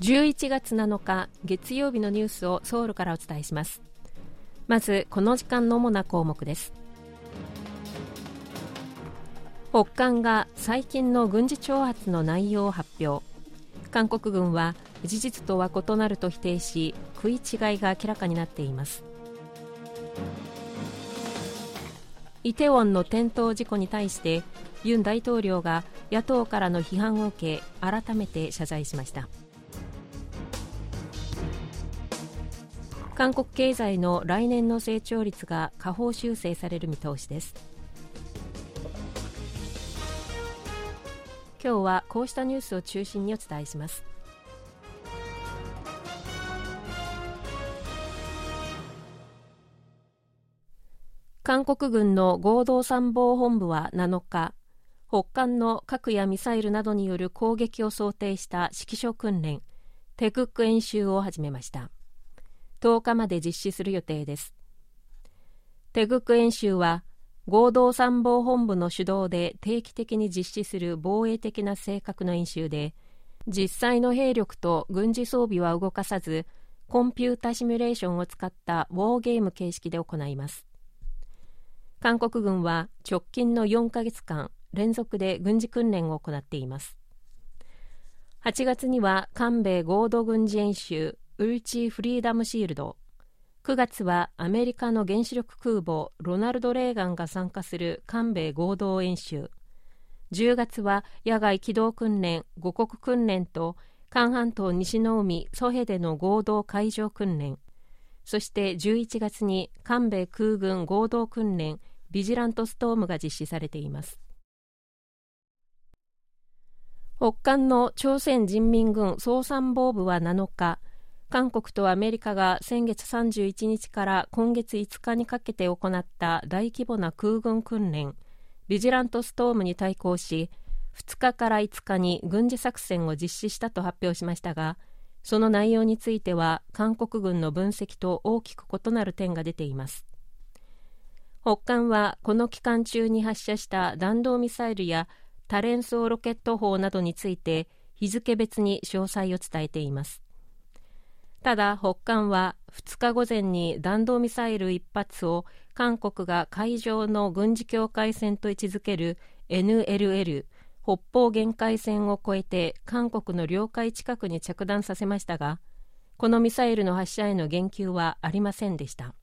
11月7日月曜日のニュースをソウルからお伝えします。まずこの時間の主な項目です。北韓が最近の軍事挑発の内容を発表。韓国軍は事実とは異なると否定し食い違いが明らかになっています。イテウォンの転倒事故に対してユン大統領が野党からの批判を受け改めて謝罪しました。韓国経済の来年の成長率が下方修正される見通しです。今日はこうしたニュースを中心にお伝えします。韓国軍の合同参謀本部は7日北韓の核やミサイルなどによる攻撃を想定した指揮所訓練テクック演習を始めました。10日まで実施する予定です。テクック演習は合同参謀本部の主導で定期的に実施する防衛的な性格の演習で実際の兵力と軍事装備は動かさずコンピュータシミュレーションを使ったウォーゲーム形式で行います。韓国軍は直近の4ヶ月間連続で軍事訓練を行っています。8月には韓米合同軍事演習ウルチ・フリーダムシールド。9月はアメリカの原子力空母ロナルド・レーガンが参加する韓米合同演習。10月は野外機動訓練五国訓練と韓半島西の海ソヘでの合同海上訓練。そして11月に韓米空軍合同訓練ビジラントストームが実施されています。北韓の朝鮮人民軍総参謀部は7日韓国とアメリカが先月31日から今月5日にかけて行った大規模な空軍訓練。ビジラントストームに対抗し2日から5日に軍事作戦を実施したと発表しましたがその内容については韓国軍の分析と大きく異なる点が出ています。北韓はこの期間中に発射した弾道ミサイルや多連装ロケット砲などについて日付別に詳細を伝えています。ただ北韓は2日午前に弾道ミサイル1発を韓国が海上の軍事境界線と位置づける NLL 北方限界線を越えて韓国の領海近くに着弾させましたがこのミサイルの発射への言及はありませんでした。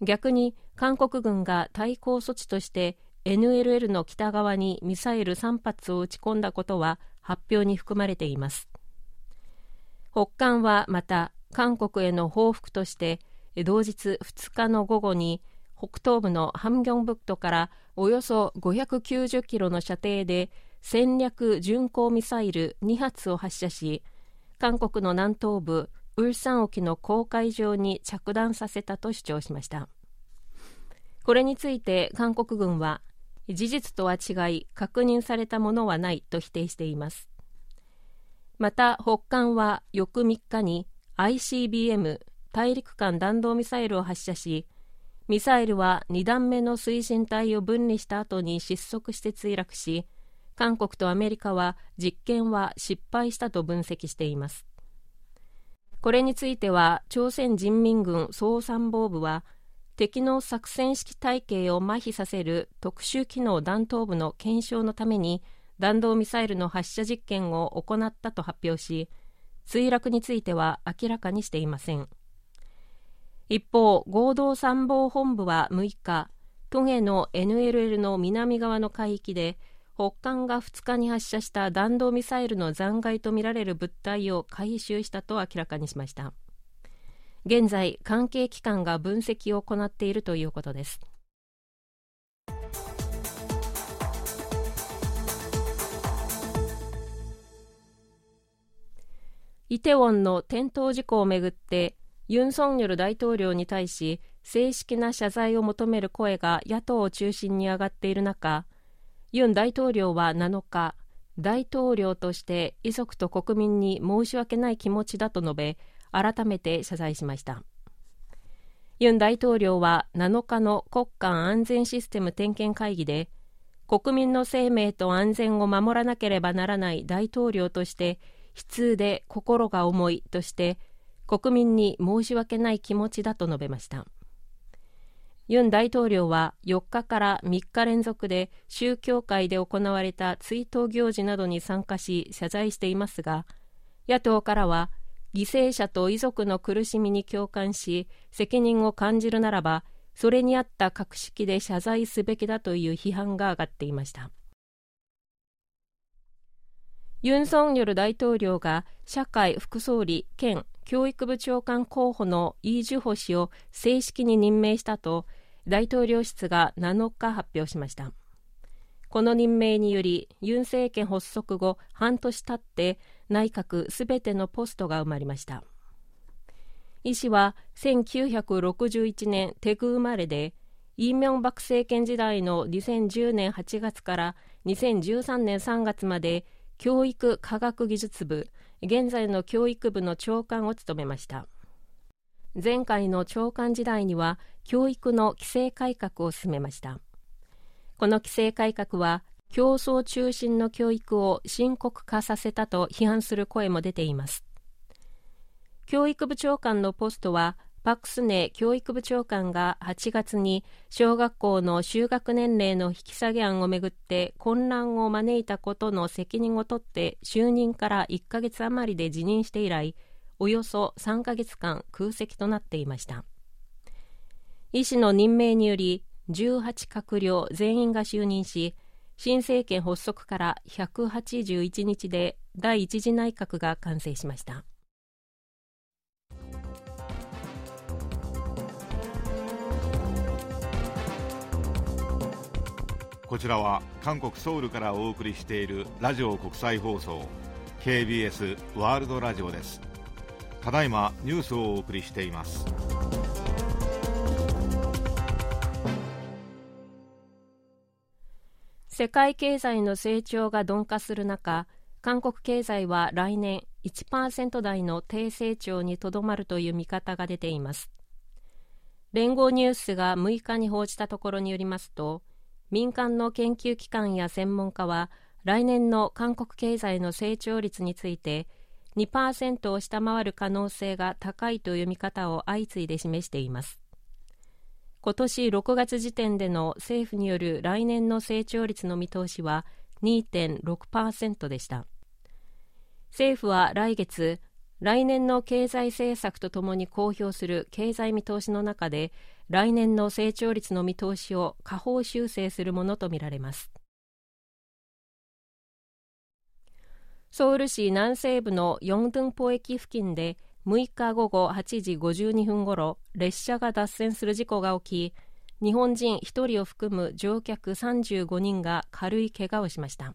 逆に韓国軍が対抗措置として NLL の北側にミサイル3発を撃ち込んだことは発表に含まれています。北韓はまた韓国への報復として同日2日の午後に北東部のハムギョンブクトからおよそ590キロの射程で戦略巡航ミサイル2発を発射し韓国の南東部ウルサン沖の公海上に着弾させたと主張しました。これについて韓国軍は事実とは違い確認されたものはないと否定しています。また北韓は翌3日に ICBM 大陸間弾道ミサイルを発射しミサイルは2段目の推進体を分離した後に失速して墜落し韓国とアメリカは実験は失敗したと分析しています。これについては朝鮮人民軍総参謀部は敵の作戦指揮体系を麻痺させる特殊機能弾頭部の検証のために弾道ミサイルの発射実験を行ったと発表し墜落については明らかにしていません。一方合同参謀本部は6日トゲの NLL の南側の海域で北韓が2日に発射した弾道ミサイルの残骸とみられる物体を回収したと明らかにしました。現在関係機関が分析を行っているということです。イテウォンの転倒事故をめぐってユン・ソンニョル大統領に対し正式な謝罪を求める声が野党を中心に上がっている中ユン大統領は7日大統領として遺族と国民に申し訳ない気持ちだと述べ改めて謝罪しました。ユン大統領は7日の国家安全システム点検会議で国民の生命と安全を守らなければならない大統領として悲痛で心が重いとして国民に申し訳ない気持ちだと述べました。ユン大統領は4日から3日連続で宗教界で行われた追悼行事などに参加し謝罪していますが野党からは犠牲者と遺族の苦しみに共感し責任を感じるならばそれに合った格式で謝罪すべきだという批判が上がっていました。ユン・ソンニョル大統領が社会副総理兼教育部長官候補のイ・ジュホ氏を正式に任命したと大統領室が7日発表しました。この任命によりユン政権発足後半年経って内閣すべてのポストが埋まりました。イ氏は1961年テグ生まれでイ・ミョンバク政権時代の2010年8月から2013年3月まで教育科学技術部現在の教育部の長官を務めました。前回の長官時代には教育の規制改革を進めました。この規制改革は競争中心の教育を深刻化させたと批判する声も出ています。教育部長官のポストはパク・スネ教育部長官が8月に小学校の就学年齢の引き下げ案をめぐって混乱を招いたことの責任を取って就任から1ヶ月余りで辞任して以来およそ3ヶ月間空席となっていました。医師の任命により18閣僚全員が就任し新政権発足から181日で第一次内閣が完成しました。こちらは韓国ソウルからお送りしているラジオ国際放送 KBS ワールドラジオです。ただいまニュースをお送りしています。世界経済の成長が鈍化する中韓国経済は来年1%台の低成長にとどまるという見方が出ています。連合ニュースが6日に報じたところによりますと民間の研究機関や専門家は来年の韓国経済の成長率について2%を下回る可能性が高いという見方を相次いで示しています。今年6月時点での政府による来年の成長率の見通しは2.6%でした。政府は来月来年の経済政策とともに公表する経済見通しの中で来年の成長率の見通しを下方修正するものとみられます。ソウル市南西部のヨンドゥンポ駅付近で6日午後8時52分ごろ列車が脱線する事故が起き日本人1人を含む乗客35人が軽い怪我をしました。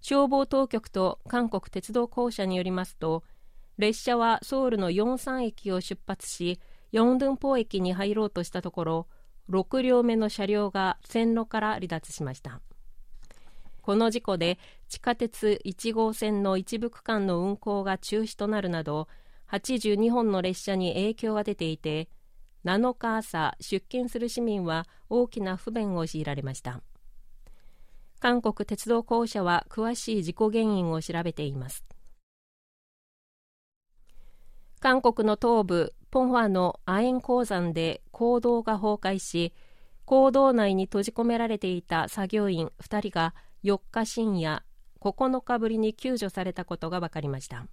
消防当局と韓国鉄道公社によりますと列車はソウルのヨンサン駅を出発しヨンドゥンポ駅に入ろうとしたところ6両目の車両が線路から離脱しました。この事故で地下鉄1号線の一部区間の運行が中止となるなど82本の列車に影響が出ていて7日朝出勤する市民は大きな不便を強いられました。韓国鉄道公社は詳しい事故原因を調べています。韓国の東部ポンファの亜鉛鉱山で坑道が崩壊し坑道内に閉じ込められていた作業員2人が4日深夜9日ぶりに救助されたことが分かりました。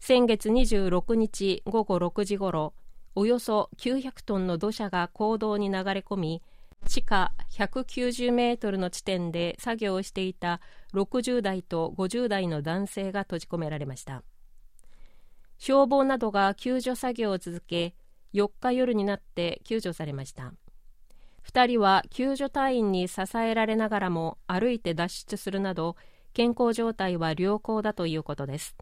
先月26日午後6時ごろおよそ900トンの土砂が坑道に流れ込み地下190メートルの地点で作業をしていた60代と50代の男性が閉じ込められました。消防などが救助作業を続け4日夜になって救助されました。2人は救助隊員に支えられながらも歩いて脱出するなど健康状態は良好だということです。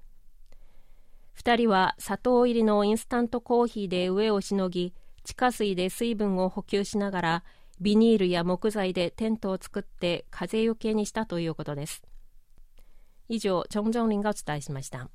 2人は砂糖入りのインスタントコーヒーで上をしのぎ地下水で水分を補給しながらビニールや木材でテントを作って風よけにしたということです。以上、チョンジョンリンがお伝えしました。